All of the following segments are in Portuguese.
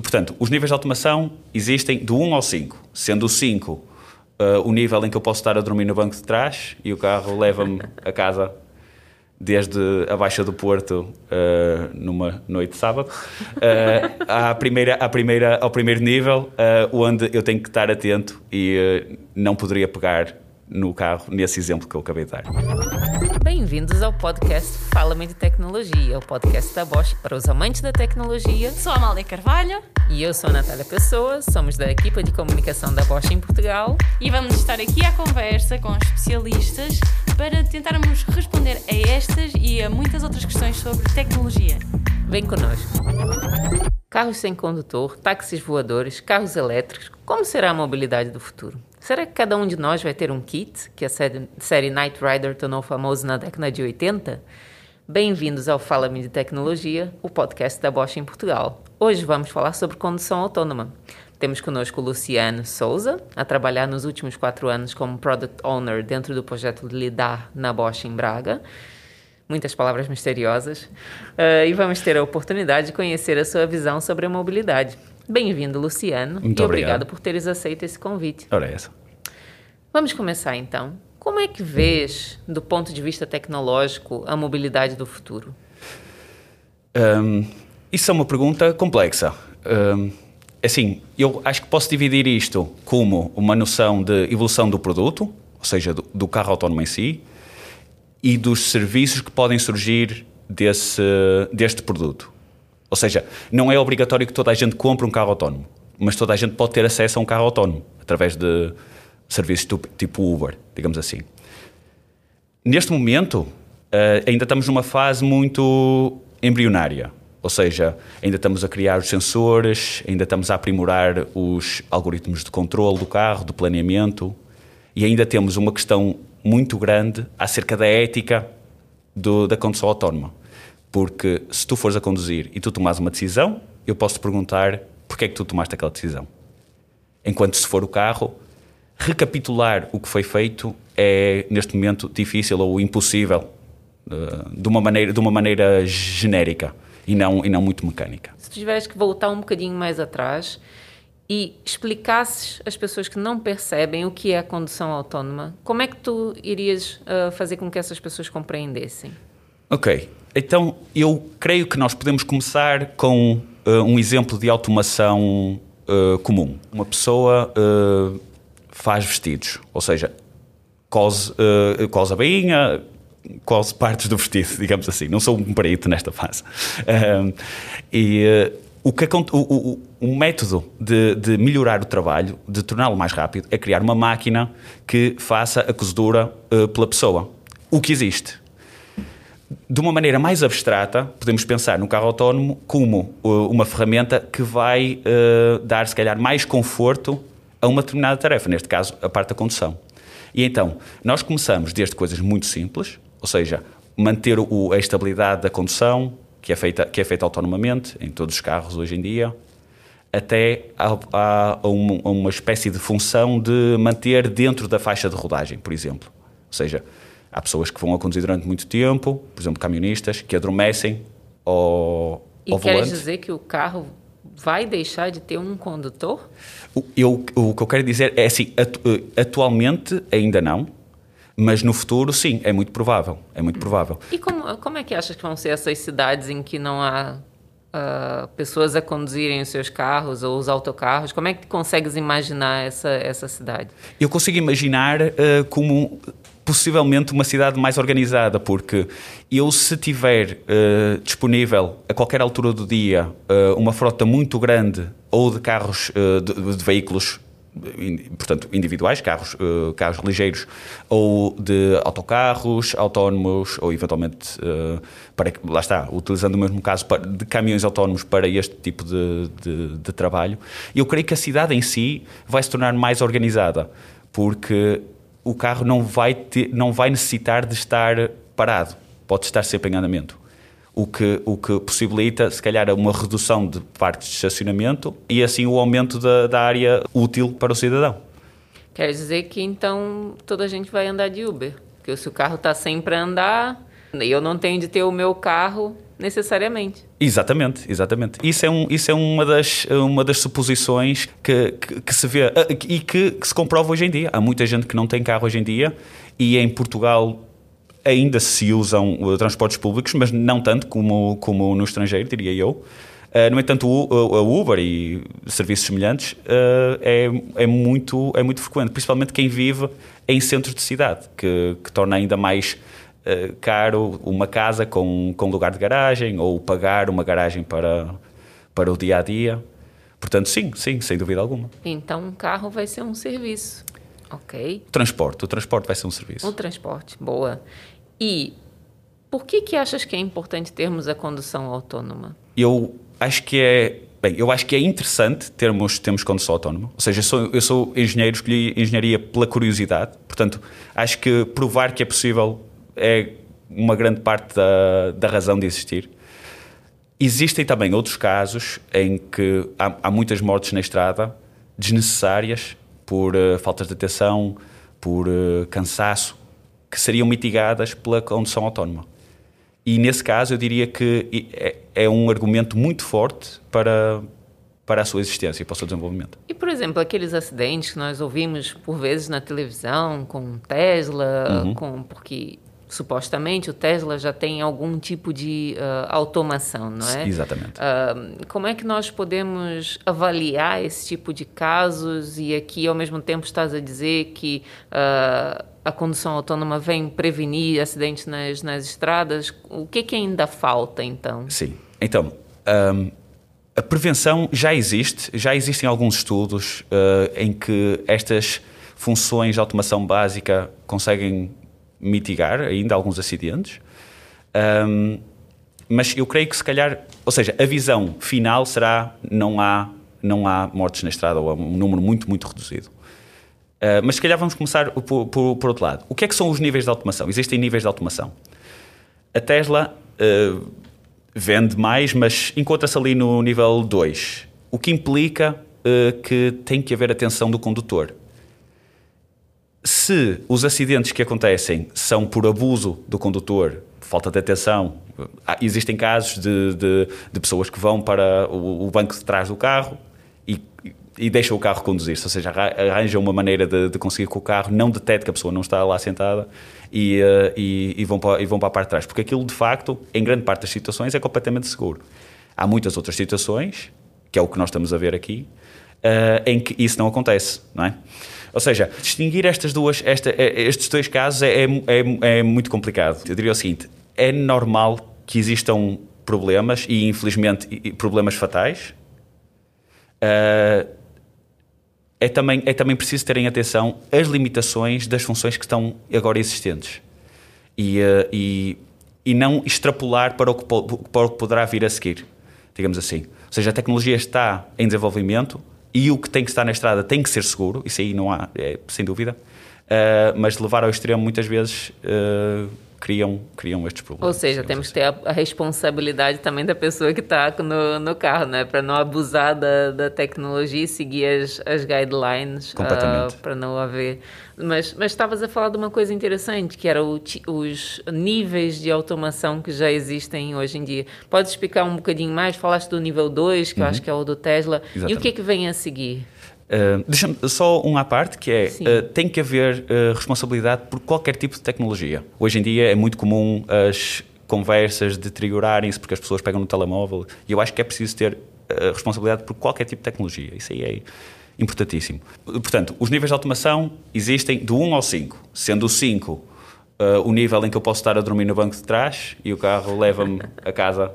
portanto, os níveis de automação existem do 1 ao 5, sendo o 5 uh, o nível em que eu posso estar a dormir no banco de trás e o carro leva-me a casa desde a Baixa do Porto uh, numa noite de sábado, uh, à primeira, à primeira, ao primeiro nível, uh, onde eu tenho que estar atento e não poderia pegar no carro nesse exemplo que eu acabei de dar. Bem-vindos ao podcast Fala-me de Tecnologia, o podcast da Bosch para os amantes da tecnologia. Sou a Amália Carvalho. E eu sou a Natália Pessoa, somos da equipa de comunicação da Bosch em Portugal. E vamos estar aqui à conversa com especialistas para tentarmos responder a estas e a muitas outras questões sobre tecnologia. Vem connosco. Carros sem condutor, táxis voadores, carros elétricos, como será a mobilidade do futuro? Será que cada um de nós vai ter um kit, que a série, série Knight Rider tornou famoso na década de 80? Bem-vindos ao Fala-me de Tecnologia, o podcast da Bosch em Portugal. Hoje vamos falar sobre condução autônoma. Temos conosco o Luciano Souza, a trabalhar nos últimos quatro anos como Product Owner dentro do projeto Lidar na Bosch em Braga. Muitas palavras misteriosas. Uh, e vamos ter a oportunidade de conhecer a sua visão sobre a mobilidade. Bem-vindo, Luciano. Muito e obrigado. obrigado por teres aceito esse convite. Ora, é essa. Vamos começar então. Como é que vês, do ponto de vista tecnológico, a mobilidade do futuro? Um, isso é uma pergunta complexa. Um, assim, eu acho que posso dividir isto como uma noção de evolução do produto, ou seja, do, do carro autónomo em si, e dos serviços que podem surgir desse, deste produto. Ou seja, não é obrigatório que toda a gente compre um carro autónomo, mas toda a gente pode ter acesso a um carro autónomo através de serviços tipo Uber, digamos assim. Neste momento, eh, ainda estamos numa fase muito embrionária, ou seja, ainda estamos a criar os sensores, ainda estamos a aprimorar os algoritmos de controle do carro, do planeamento, e ainda temos uma questão muito grande acerca da ética do, da condução autónoma. Porque se tu fores a conduzir e tu tomas uma decisão, eu posso te perguntar porque é que tu tomaste aquela decisão. Enquanto se for o carro, recapitular o que foi feito é, neste momento, difícil ou impossível eh, de uma maneira, de uma maneira genérica e não, e não muito mecânica. Se tivesse que voltar um bocadinho mais atrás e explicasses às pessoas que não percebem o que é a condução autónoma, como é que tu irias uh, fazer com que essas pessoas compreendessem? Ok. Então, eu creio que nós podemos começar com uh, um exemplo de automação uh, comum. Uma pessoa uh, faz vestidos, ou seja, cose, cose a bainha, cose partes do vestido, digamos assim. Não sou um perito nesta fase. e o, que, o, o, o método de, de, melhorar o trabalho, de torná-lo mais rápido, é criar uma máquina que faça a cozedura pela pessoa. O que existe de uma maneira mais abstrata, podemos pensar no carro autónomo como uh, uma ferramenta que vai uh, dar, se calhar, mais conforto a uma determinada tarefa, neste caso, a parte da condução. E então, nós começamos desde coisas muito simples, ou seja, manter o, a estabilidade da condução, que é, feita, que é feita autonomamente em todos os carros hoje em dia, até a, a, a, uma, a uma espécie de função de manter dentro da faixa de rodagem, por exemplo. Ou seja, Há pessoas que vão a conduzir durante muito tempo, por exemplo, camionistas, que adormecem ao, e ao volante. E queres dizer que o carro vai deixar de ter um condutor? O, eu, o que eu quero dizer é assim, atu, atualmente ainda não, mas no futuro sim, é muito provável, é muito provável. E como, como é que achas que vão ser essas cidades em que não há uh, pessoas a conduzirem os seus carros ou os autocarros? Como é que consegues imaginar essa, essa cidade? Eu consigo imaginar uh, como possivelmente uma cidade mais organizada, porque eu, se tiver uh, disponível a qualquer altura do dia uh, uma frota muito grande ou de carros, uh, de, de, veículos, portanto, individuais, carros, carros ligeiros, ou de autocarros autónomos, ou eventualmente, para, lá está, utilizando o mesmo caso, para, de caminhões autónomos para este tipo de, de, de trabalho, eu creio que a cidade em si vai se tornar mais organizada, porque o carro não vai, ter, não vai necessitar de estar parado, pode estar sempre em andamento. O que, o que possibilita, se calhar, uma redução de partes de estacionamento e assim o aumento da, da área útil para o cidadão. Quer dizer que então toda a gente vai andar de Uber? Porque se o carro está sempre a andar, eu não tenho de ter o meu carro necessariamente. Exatamente, exatamente. Isso é, um, isso é uma, das, uma das suposições que, que, que se vê ah, e que, que, se comprova hoje em dia. Há muita gente que não tem carro hoje em dia e em Portugal ainda se usam transportes públicos, mas não tanto como, como no estrangeiro, diria eu. Uh, no entanto, a Uber e serviços semelhantes uh, é, é, muito, é muito frequente, principalmente quem vive em centros de cidade, que, que torna ainda mais uh, caro uma casa com, com lugar de garagem ou pagar uma garagem para, para o dia a dia. Portanto, sim, sim, sem dúvida alguma. Então, um carro vai ser um serviço. Ok. Transporte, o transporte vai ser um serviço. O transporte, boa. E por que, que achas que é importante termos a condução autônoma? Eu acho que é Bem, eu acho que é interessante termos, termos condução autónoma. Ou seja, eu sou, eu sou engenheiro, escolhi engenharia pela curiosidade. Portanto, acho que provar que é possível é uma grande parte da, da razão de existir. Existem também outros casos em que há, há muitas mortes na estrada desnecessárias por uh, faltas de atenção, por uh, cansaço, que seriam mitigadas pela condução autónoma. E nesse caso eu diria que é, é um argumento muito forte para, para a sua existência e para o seu desenvolvimento. E, por exemplo, aqueles acidentes que nós ouvimos por vezes na televisão com Tesla, uhum. com porque supostamente o Tesla já tem algum tipo de uh, automação, não é? Exatamente. Uh, como é que nós podemos avaliar esse tipo de casos e aqui ao mesmo tempo estás a dizer que uh, a condução autônoma vem prevenir acidentes nas, nas estradas? O que, que ainda falta então? Sim, então um, a prevenção já existe, já existem alguns estudos em que estas funções de automação básica conseguem mitigar ainda alguns acidentes. Um, mas eu creio que se calhar, ou seja, a visão final será não há não há mortes na estrada ou um número muito muito reduzido. Uh, mas se calhar vamos começar por, por, por, outro lado. O que é que são os níveis de automação? Existem níveis de automação. A Tesla uh, vende mais, mas encontra-se ali no nível 2, o que implica uh, que tem que haver atenção do condutor se os acidentes que acontecem são por abuso do condutor, falta de atenção, existem casos de, de, de pessoas que vão para o, o, banco de trás do carro e, e deixam o carro conduzir-se, ou seja, arranjam uma maneira de, de, conseguir que o carro não detecte que a pessoa não está lá sentada e, uh, e, e, vão para, e vão para a parte de trás. Porque aquilo, de facto, em grande parte das situações, é completamente seguro. Há muitas outras situações, que é o que nós estamos a ver aqui, uh, em que isso não acontece, não é? Ou seja, distinguir estas duas, esta, eh, estes dois casos é, é, é muito complicado. Eu diria o seguinte: é normal que existam problemas e, infelizmente, problemas fatais. Uh, é também, é também preciso terem atenção às limitações das funções que estão agora existentes e, uh, e, e não extrapolar para o, que, para o que poderá vir a seguir, digamos assim. Ou seja, a tecnologia está em desenvolvimento, e o que tem que estar na estrada tem que ser seguro, isso aí não há, é, sem dúvida. Uh, mas levar ao extremo muitas vezes uh, criam, criam estes problemas. Ou seja, temos assim. que ter a, a, responsabilidade também da pessoa que está no, no carro, né? Para não abusar da, da tecnologia e seguir as, as guidelines. Completamente. Uh, para não haver. Mas, mas estavas a falar de uma coisa interessante, que era o, os níveis de automação que já existem hoje em dia. Podes explicar um bocadinho mais? Falaste do nível 2, que uhum. eu acho que é o do Tesla. Exatamente. E o que é que vem a seguir? Uh, Deixa-me só um à parte, que é, uh, tem que haver uh, responsabilidade por qualquer tipo de tecnologia. Hoje em dia é muito comum as conversas deteriorarem-se porque as pessoas pegam no telemóvel e eu acho que é preciso ter responsabilidade por qualquer tipo de tecnologia. Isso aí é importantíssimo. Portanto, os níveis de automação existem do 1 ao 5, sendo o 5 o nível em que eu posso estar a dormir no banco de trás e o carro leva-me a casa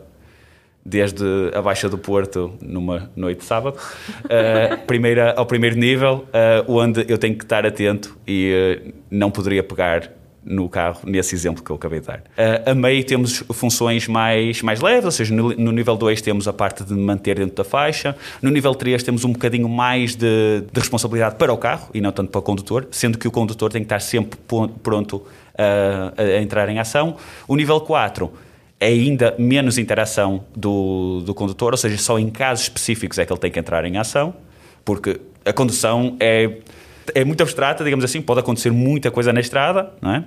desde a Baixa do Porto numa noite de sábado, uh, primeira, ao primeiro nível, uh, onde eu tenho que estar atento e uh, não poderia pegar no carro, nesse exemplo que eu acabei de dar. A meio temos funções mais, mais leves, ou seja, no, no nível 2 temos a parte de manter dentro da faixa, no nível 3 temos um bocadinho mais de, de, responsabilidade para o carro e não tanto para o condutor, sendo que o condutor tem que estar sempre pronto a, a entrar em ação. O nível 4 é ainda menos interação do, do condutor, ou seja, só em casos específicos é que ele tem que entrar em ação, porque a condução é, é muito abstrata, digamos assim, pode acontecer muita coisa na estrada, não é?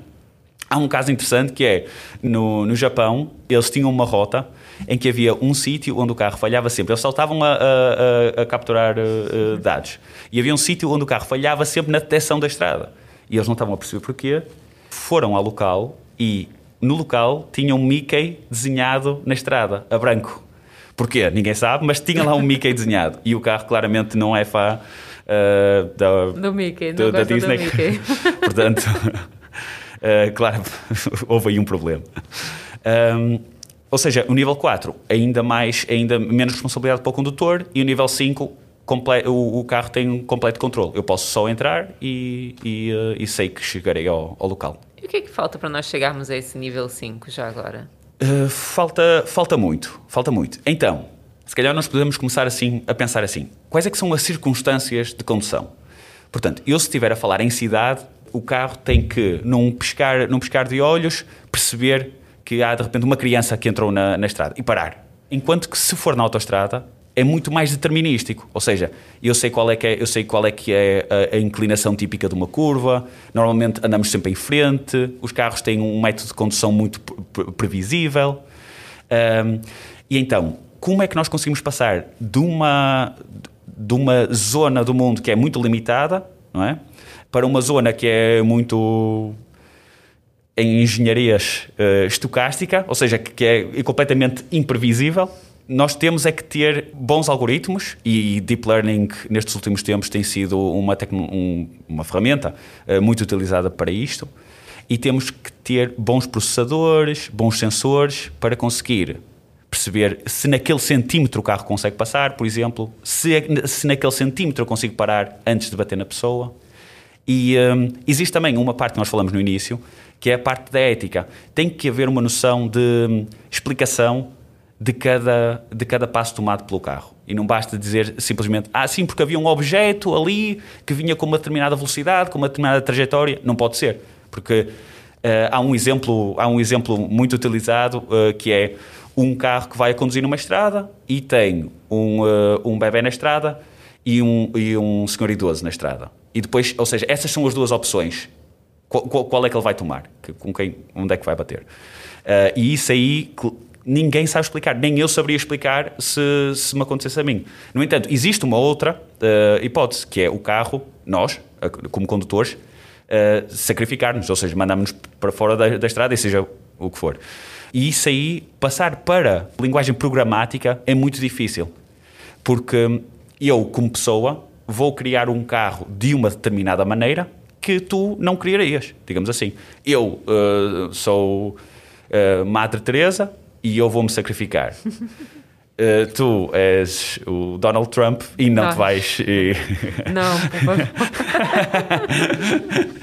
Há um caso interessante que é, no, no Japão, eles tinham uma rota em que havia um sítio onde o carro falhava sempre. Eles a, a, a, a capturar uh, dados. E havia um sítio onde o carro falhava sempre na detecção da estrada. E eles não estavam a perceber porquê. Foram ao local e no local tinha um Mickey desenhado na estrada, a branco. Porquê? Ninguém sabe, mas tinha lá um Mickey desenhado. E o carro claramente não é fã uh, da, do Mickey, do, da Disney. Do Mickey. Portanto, uh, claro, houve aí um problema. Um, ou seja, o nível 4, ainda mais, ainda menos responsabilidade para o condutor, e o nível 5, o, o, carro tem um completo controle. Eu posso só entrar e, e, uh, e sei que chegarei ao, ao, local. E o que é que falta para nós chegarmos a esse nível 5 já agora? Uh, falta, falta muito, falta muito. Então, se calhar nós podemos começar assim a pensar assim: quais é que são as circunstâncias de condução? Portanto, eu se estiver a falar em cidade, o carro tem que, num piscar, num piscar de olhos, perceber que há de repente uma criança que entrou na, na estrada e parar. Enquanto que se for na autoestrada, é muito mais determinístico. Ou seja, eu sei qual é que é, eu sei qual é, que é a, a, inclinação típica de uma curva, normalmente andamos sempre em frente, os carros têm um método de condução muito previsível. Um, e então, como é que nós conseguimos passar de uma, de uma zona do mundo que é muito limitada, não é? Para uma zona que é muito em engenharias uh, estocástica, ou seja, que, que é completamente imprevisível, nós temos é que ter bons algoritmos e Deep Learning nestes últimos tempos tem sido uma, um, uma ferramenta uh, muito utilizada para isto e temos que ter bons processadores, bons sensores para conseguir perceber se naquele centímetro o carro consegue passar, por exemplo, se, se naquele centímetro eu consigo parar antes de bater na pessoa. E um, existe também uma parte que nós falamos no início, que é a parte da ética. Tem que haver uma noção de hum, explicação de cada, de cada passo tomado pelo carro. E não basta dizer simplesmente, ah, sim, porque havia um objeto ali que vinha com uma determinada velocidade, com uma determinada trajetória. Não pode ser. Porque uh, há, um exemplo, há um exemplo muito utilizado uh, que é um carro que vai a conduzir numa estrada e tem um, uh, um bebê na estrada e um, e um senhor idoso na estrada. E depois, ou seja, essas são as duas opções. Qual, qual, qual é que ele vai tomar? Com quem, onde é que vai bater? e isso aí ninguém sabe explicar, nem eu saberia explicar se, se me acontecesse a mim. No entanto, existe uma outra uh, hipótese, que é o carro, nós, como condutores, uh, sacrificar-nos, ou seja, mandar-nos para fora da, da estrada, e seja o que for. E isso aí, passar para linguagem programática é muito difícil, porque eu, como pessoa, vou criar um carro de uma determinada maneira que tu não criarias, digamos assim. Eu uh, sou uh, Madre Teresa, e eu vou-me sacrificar. Uh, tu és o Donald Trump e não, te vais. E... Não, por favor.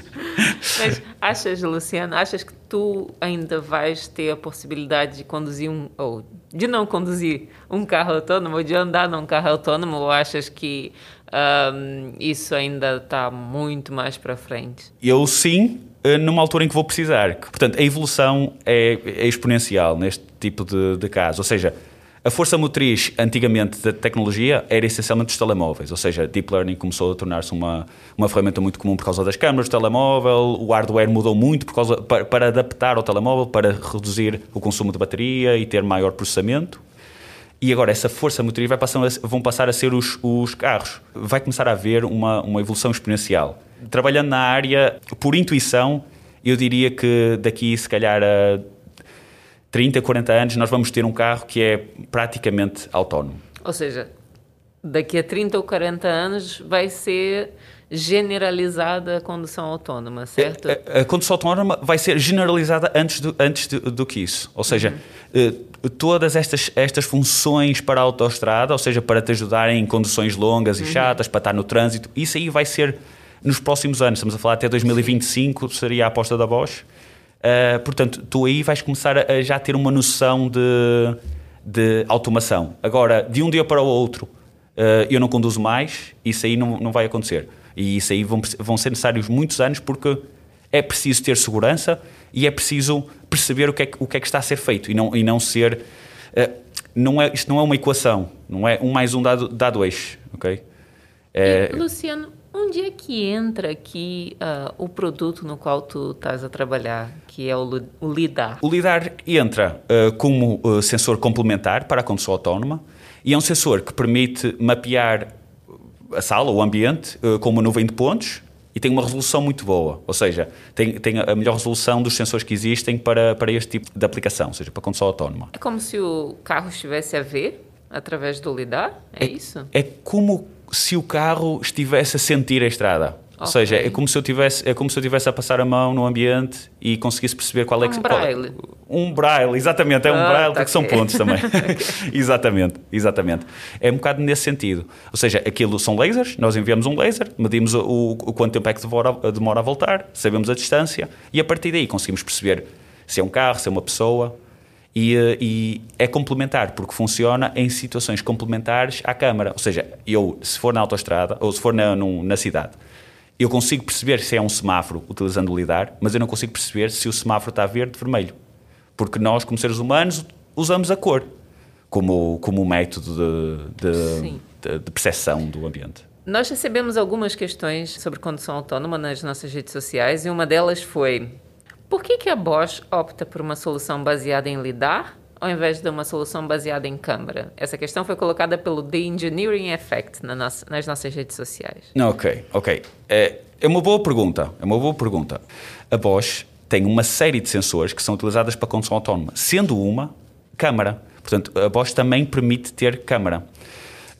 Mas achas, Luciano, achas que tu ainda vais ter a possibilidade de conduzir um. ou de não conduzir um carro autônomo, ou de andar num carro autônomo, ou achas que um, isso ainda está muito mais para frente? Eu sim, numa altura em que vou precisar. Portanto, a evolução é, é exponencial neste tipo de, de caso. Ou seja, a força motriz, antigamente, da tecnologia era essencialmente os telemóveis, ou seja, Deep Learning começou a tornar-se uma, uma ferramenta muito comum por causa das câmaras do telemóvel, o hardware mudou muito por causa, para, para adaptar ao telemóvel, para reduzir o consumo de bateria e ter maior processamento. E agora essa força motriz vai passar a, vão passar a ser os, os carros. Vai começar a haver uma, uma evolução exponencial. Trabalhando na área, por intuição, eu diria que daqui, se calhar, a 30, 40 anos, nós vamos ter um carro que é praticamente autónomo. Ou seja, daqui a 30 ou 40 anos vai ser generalizada a condução autónoma, certo? A, a, a condução autónoma vai ser generalizada antes do, antes do, do que isso. Ou seja, uhum. uh, todas estas, estas funções para a autoestrada, ou seja, para te ajudar em conduções longas e uhum. chatas, para estar no trânsito, isso aí vai ser nos próximos anos. Estamos a falar até 2025, seria a aposta da Bosch. Uh, portanto, tu aí vais começar a, já ter uma noção de, de automação. Agora, de um dia para o outro, uh, eu não conduzo mais, isso aí não, não vai acontecer. E isso aí vão, vão ser necessários muitos anos porque é preciso ter segurança e é preciso perceber o que é que, o que, é que está a ser feito e não, e não ser. Uh, não é, isto não é uma equação, não é um mais um dá, dá dois, ok? É... E, Luciano, onde é que entra aqui uh, o produto no qual tu estás a trabalhar, que é o, o LIDAR? O LIDAR entra uh, como uh, sensor complementar para a condução autónoma e é um sensor que permite mapear a sala, o ambiente, com uma nuvem de pontos e tem uma resolução muito boa, ou seja, tem, tem a melhor resolução dos sensores que existem para, para este tipo de aplicação, ou seja, para condução autónoma. É como se o carro estivesse a ver através do lidar? É, é isso? É como se o carro estivesse a sentir a estrada. Okay. Ou seja, é como se eu tivesse, é como se eu tivesse a passar a mão no ambiente e conseguisse perceber qual é que um braille. Qual, um braille, exatamente, é um ah, braille tá porque okay. são pontos também. exatamente, exatamente. É um bocado nesse sentido. Ou seja, aquilo são lasers, nós enviamos um laser, medimos o, o quanto tempo é que demora, demora a voltar, sabemos a distância e a partir daí conseguimos perceber se é um carro, se é uma pessoa. E, eh, e, é complementar, porque funciona em situações complementares à câmara. Ou seja, eu, se for na autoestrada ou se for na, num, na cidade, eu consigo perceber se é um semáforo utilizando o lidar, mas eu não consigo perceber se o semáforo está verde ou vermelho. Porque nós, como seres humanos, usamos a cor como, como método de, de, de, de percepção do ambiente. Nós recebemos algumas questões sobre condução autónoma nas nossas redes sociais e uma delas foi: por que, que a Bosch opta por uma solução baseada em lidar ao invés de uma solução baseada em câmara? Essa questão foi colocada pelo The Engineering Effect na nossa, nas nossas redes sociais. Ok, ok. É, é uma boa pergunta. É uma boa pergunta. A Bosch tem uma série de sensores que são utilizadas para condução autónoma, sendo uma câmara. Portanto, a Bosch também permite ter câmara.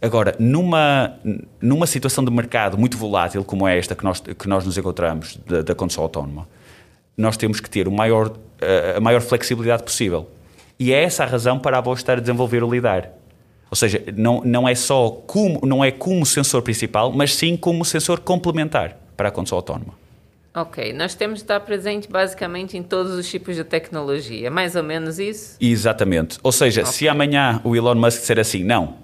Agora, numa, numa situação de mercado muito volátil como é esta que nós, que nós nos encontramos da, da condução autónoma, nós temos que ter o maior, a maior flexibilidade possível. E é essa a razão para a Bosch estar a desenvolver o LIDAR. Ou seja, não, não é só como, não é como sensor principal, mas sim como sensor complementar para a condução autónoma. Ok, nós temos de estar presente basicamente em todos os tipos de tecnologia, mais ou menos isso? Exatamente. Ou seja, okay. se amanhã o Elon Musk disser assim, não,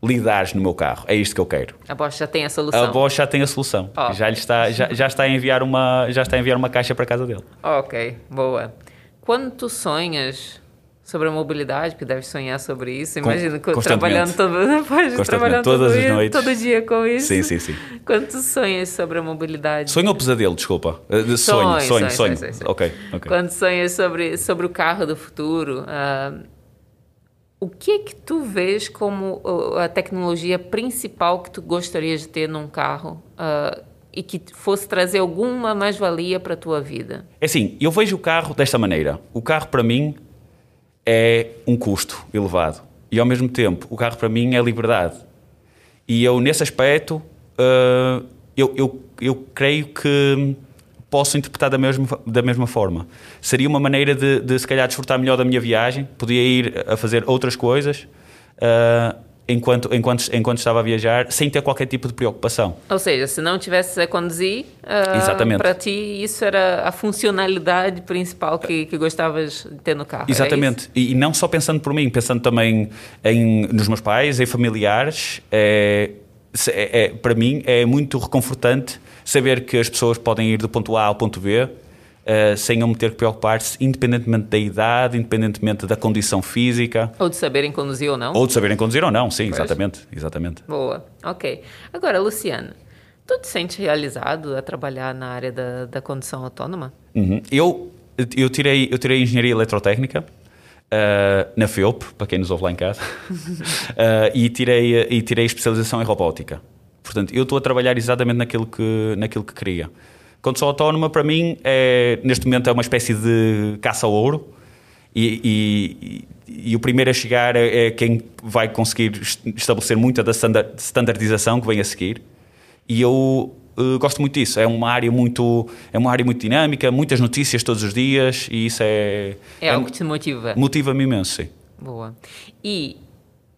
lidares no meu carro, é isto que eu quero. A Bosch já tem a solução. A Bosch já tem a solução. Oh. Já, lhe está, já, já, está a enviar uma, já está a enviar uma caixa para a casa dele. Ok, boa. Quando tu sonhas sobre a mobilidade, porque deve sonhar sobre isso. Imagina trabalhando todo, depois trabalhando todas todo, as noites. todo dia com isso. Sim, sim, sim. Quando tu sonhas sobre a mobilidade? Sonho ou pesadelo, desculpa? Uh, sonho, sonho, sonho. sonho. Ok, ok. Quando sonhas sobre, sobre o carro do futuro, uh, o que é que tu vês como a tecnologia principal que tu gostarias de ter num carro? Uh, e que fosse trazer alguma mais-valia para a tua vida? É assim, eu vejo o carro desta maneira. O carro, para mim, é um custo elevado. E ao mesmo tempo, o carro para mim é liberdade. E eu, nesse aspecto, uh, eu, eu, eu creio que posso interpretar da mesma, da mesma forma. Seria uma maneira de, de, se calhar, desfrutar melhor da minha viagem, podia ir a fazer outras coisas. Uh, enquanto, enquanto, enquanto estava a viajar, sem ter qualquer tipo de preocupação. Ou seja, se não tivesse a conduzir, uh, para ti isso era a funcionalidade principal que, que gostavas de ter no carro. Exatamente. E, e, não só pensando por mim, pensando também em, nos meus pais, em familiares, é, é, é, para mim é muito reconfortante saber que as pessoas podem ir do ponto A ao ponto B Uh, sem eu me ter que preocupar-se, independentemente da idade, independentemente da condição física. Ou de saberem conduzir ou não. Ou de saberem conduzir ou não, sim, pois. exatamente, exatamente. Boa, ok. Agora, Luciano, tu te sentes realizado a trabalhar na área da, da condução autónoma? Uhum. Eu, eu, tirei, eu tirei Engenharia Eletrotécnica, Uh, na FEUP, para quem nos ouve lá em casa, uh, e, tirei, e tirei especialização em robótica. Portanto, eu estou a trabalhar exatamente naquilo que, naquilo que queria. Condução autónoma, para mim, é, neste momento é uma espécie de caça ao ouro. E, e, e, o primeiro a chegar é, é quem vai conseguir estabelecer muita da standardização que vem a seguir. E eu uh, gosto muito disso. É uma área muito, é uma área muito dinâmica, muitas notícias todos os dias e isso é. É, é algo que te motiva. Motiva-me imenso, sim. Boa. E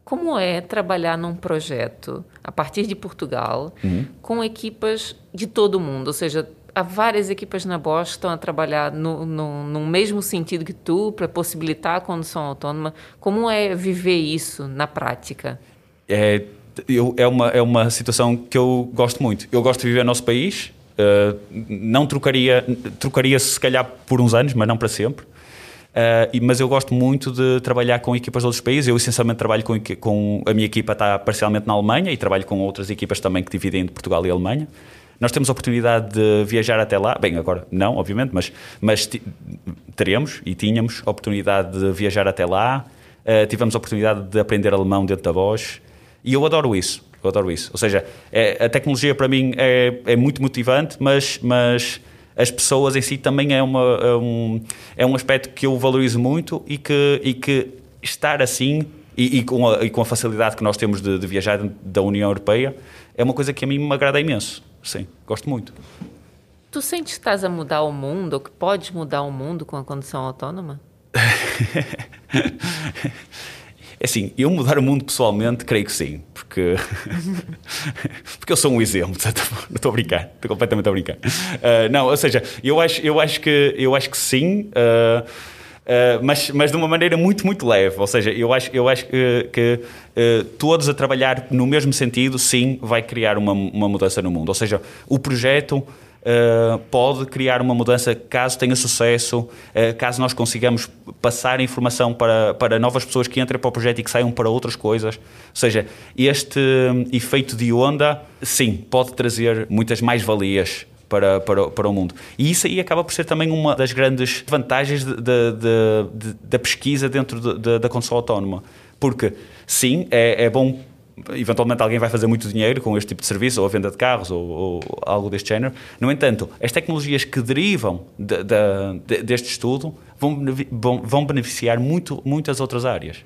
como é trabalhar num projeto a partir de Portugal uhum. com equipas de todo o mundo? Ou seja, há várias equipas na estão a trabalhar no, no, no mesmo sentido que tu, para possibilitar a condução autónoma. Como é viver isso na prática? É, eu, é, uma, é uma situação que eu gosto muito. Eu gosto de viver no nosso país. Uh, não trocaria, trocaria se calhar por uns anos, mas não para sempre. Uh, mas eu gosto muito de trabalhar com equipas de outros países. Eu essencialmente trabalho com, com a minha equipa está parcialmente na Alemanha e trabalho com outras equipas também que dividem entre Portugal e Alemanha. Nós temos a oportunidade de viajar até lá. Bem, agora não, obviamente, mas, mas teremos e tínhamos a oportunidade de viajar até lá. Uh, tivemos a oportunidade de aprender alemão dentro da voz. E eu adoro isso. Eu adoro isso. Ou seja, é, a tecnologia para mim é, é muito motivante, mas, mas as pessoas em si também é, uma, é, um, é um aspecto que eu valorizo muito e que, e que estar assim e, e, com a, e, com a, facilidade que nós temos de, de, viajar da União Europeia é uma coisa que a mim me agrada imenso. Sim, gosto muito. Tu sentes que estás a mudar o mundo ou que podes mudar o mundo com a condução autónoma? É assim, eu mudar o mundo pessoalmente, creio que sim, porque, porque eu sou um exemplo, forma. Estou a brincar, estou completamente a brincar. Uh, não, ou seja, eu acho, eu acho, que, eu acho que sim. Uh, Uh, mas, mas de uma maneira muito, muito leve. Ou seja, eu acho, eu acho que, que uh, todos a trabalhar no mesmo sentido, sim, vai criar uma, uma mudança no mundo. Ou seja, o projeto uh, pode criar uma mudança caso tenha sucesso, caso nós consigamos passar informação para, para novas pessoas que entrem para o projeto e que saiam para outras coisas. Ou seja, este efeito de onda, sim, pode trazer muitas mais-valias para, para, para o mundo. E isso aí acaba por ser também uma das grandes vantagens de, de, de, da pesquisa dentro da condução autónoma. Porque, sim, é, é bom eventualmente alguém vai fazer muito dinheiro com este tipo de serviço, ou a venda de carros, ou, ou algo deste género. No entanto, as tecnologias que derivam de, de, deste estudo vão, vão beneficiar muito, muitas outras áreas.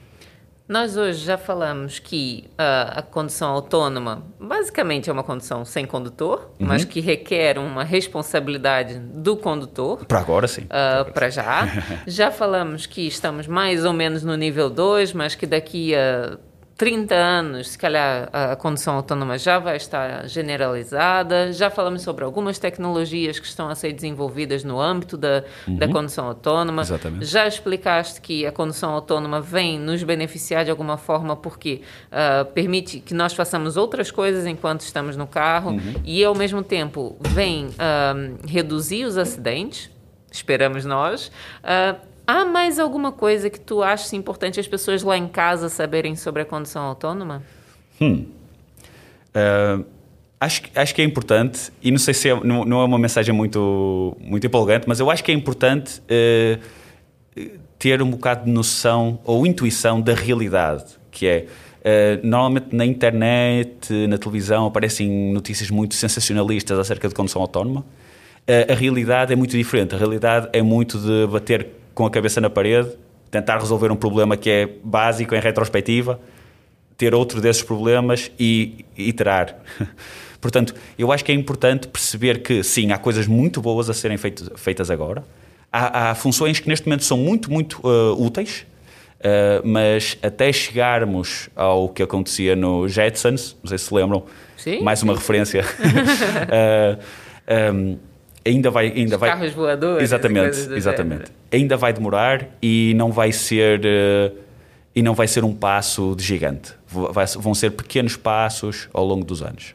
Nós hoje já falamos que uh, a condução autônoma basicamente é uma condução sem condutor, uhum. mas que requer uma responsabilidade do condutor. Para agora, sim. Uh, Para já. já falamos que estamos mais ou menos no nível 2, mas que daqui a 30 anos, se calhar a condução autónoma já vai estar generalizada. Já falamos sobre algumas tecnologias que estão a ser desenvolvidas no âmbito da, uhum. da condução autónoma. Exatamente. Já explicaste que a condução autónoma vem nos beneficiar de alguma forma porque uh, permite que nós façamos outras coisas enquanto estamos no carro uhum. e, ao mesmo tempo, vem uh, reduzir os acidentes, esperamos nós. Uh, Há mais alguma coisa que tu achas importante as pessoas lá em casa saberem sobre a condução autônoma? Hum. Uh, acho, acho que é importante, e não sei se é, não, não, é uma mensagem muito, muito empolgante, mas eu acho que é importante uh, ter um bocado de noção ou intuição da realidade, que é. Uh, normalmente na internet, na televisão, aparecem notícias muito sensacionalistas acerca de condução autónoma. A realidade é muito diferente. A realidade é muito de bater com a cabeça na parede, tentar resolver um problema que é básico em retrospectiva, ter outro desses problemas e iterar. Portanto, eu acho que é importante perceber que, sim, há coisas muito boas a serem feitas, feitas agora. Há, há, funções que neste momento são muito, muito uh, úteis, uh, mas até chegarmos ao que acontecia no Jetsons, não sei se se lembram, sim, mais uma sim. referência. uh, um, ainda vai ainda Os vai carros voadores exatamente exatamente ainda vai demorar e não vai ser uh, e não vai ser um passo de gigante vai, vão ser pequenos passos ao longo dos anos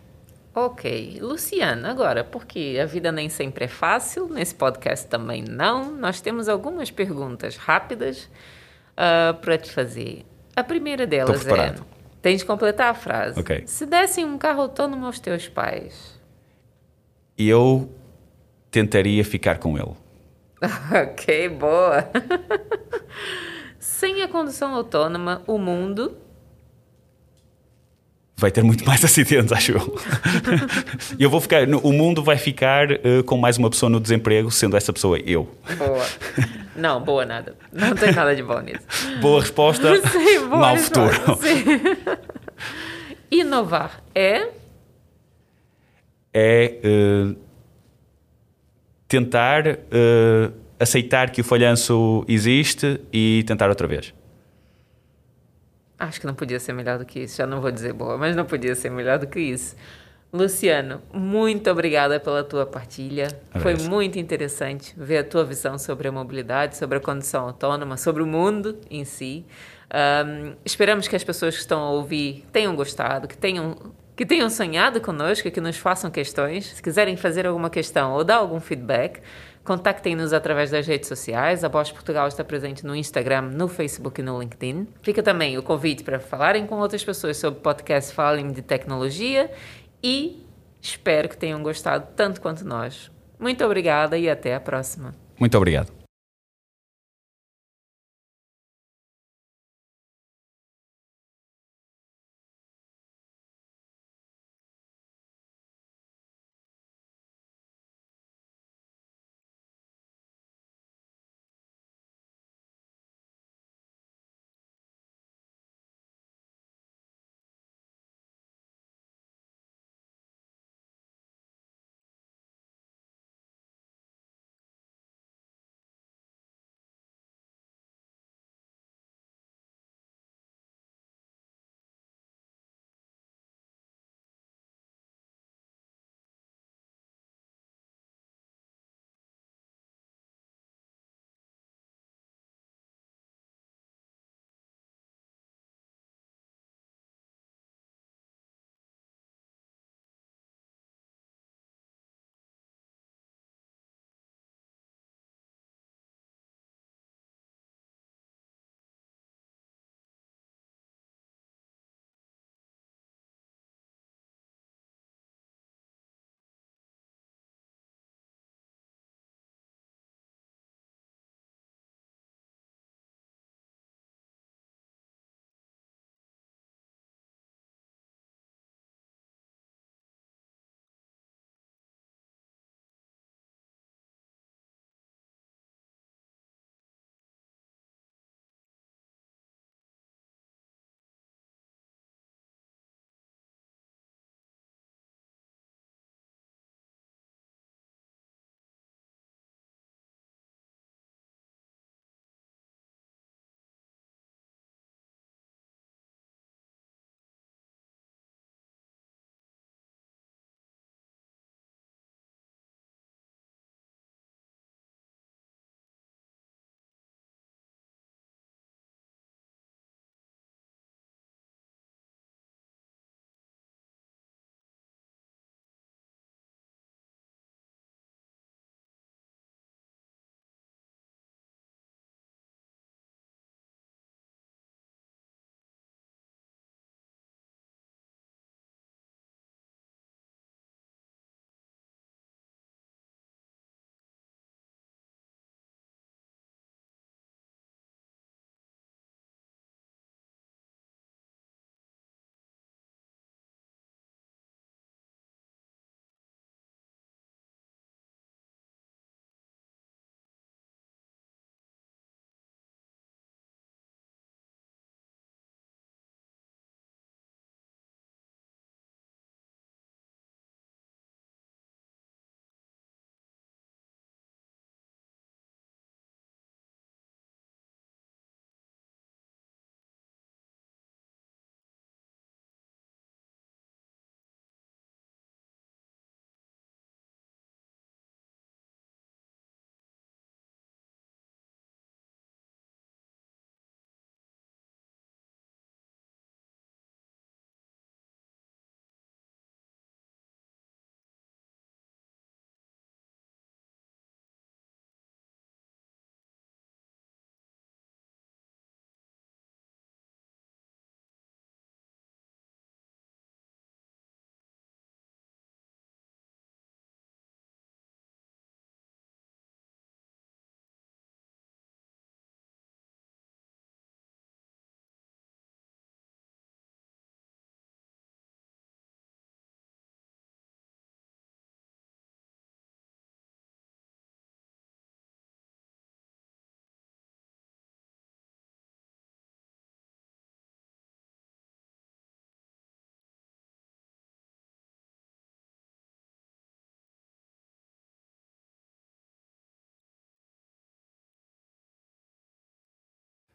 Ok, Luciana, agora, porque a vida nem sempre é fácil, nesse podcast também não, nós temos algumas perguntas rápidas uh, para te fazer. A primeira delas é: tens de completar a frase. Okay. Se dessem um carro autônomo aos teus pais, eu tentaria ficar com ele. ok, boa. Sem a condução autônoma, o mundo. Vai ter muito mais acidentes, acho eu. eu vou ficar. O mundo vai ficar uh, com mais uma pessoa no desemprego, sendo essa pessoa eu. Boa. Não, boa nada. Não tem nada de bom nisso. Boa resposta. Sim, boa resposta, futuro. Sim. Inovar é. É. Uh, tentar uh, aceitar que o falhanço existe e tentar outra vez. Acho que não podia ser melhor do que isso. Já não vou dizer boa, mas não podia ser melhor do que isso. Luciano, muito obrigada pela tua partilha. Foi muito interessante ver a tua visão sobre a mobilidade, sobre a condução autônoma, sobre o mundo em si. Um, esperamos que as pessoas que estão a ouvir tenham gostado, que tenham que tenham sonhado conosco, que nos façam questões. Se quiserem fazer alguma questão ou dar algum feedback, Contactem-nos através das redes sociais. A Bosch Portugal está presente no Instagram, no Facebook e no LinkedIn. Fica também o convite para falarem com outras pessoas sobre o podcast Falem de Tecnologia e espero que tenham gostado tanto quanto nós. Muito obrigada e até a próxima. Muito obrigado.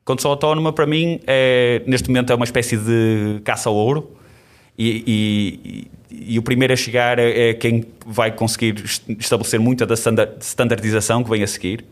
Condução autónoma, para mim, é, neste momento é uma espécie de caça ao ouro. E, e, e, o primeiro a chegar é, é quem vai conseguir estabelecer muita da standardização que vem a seguir.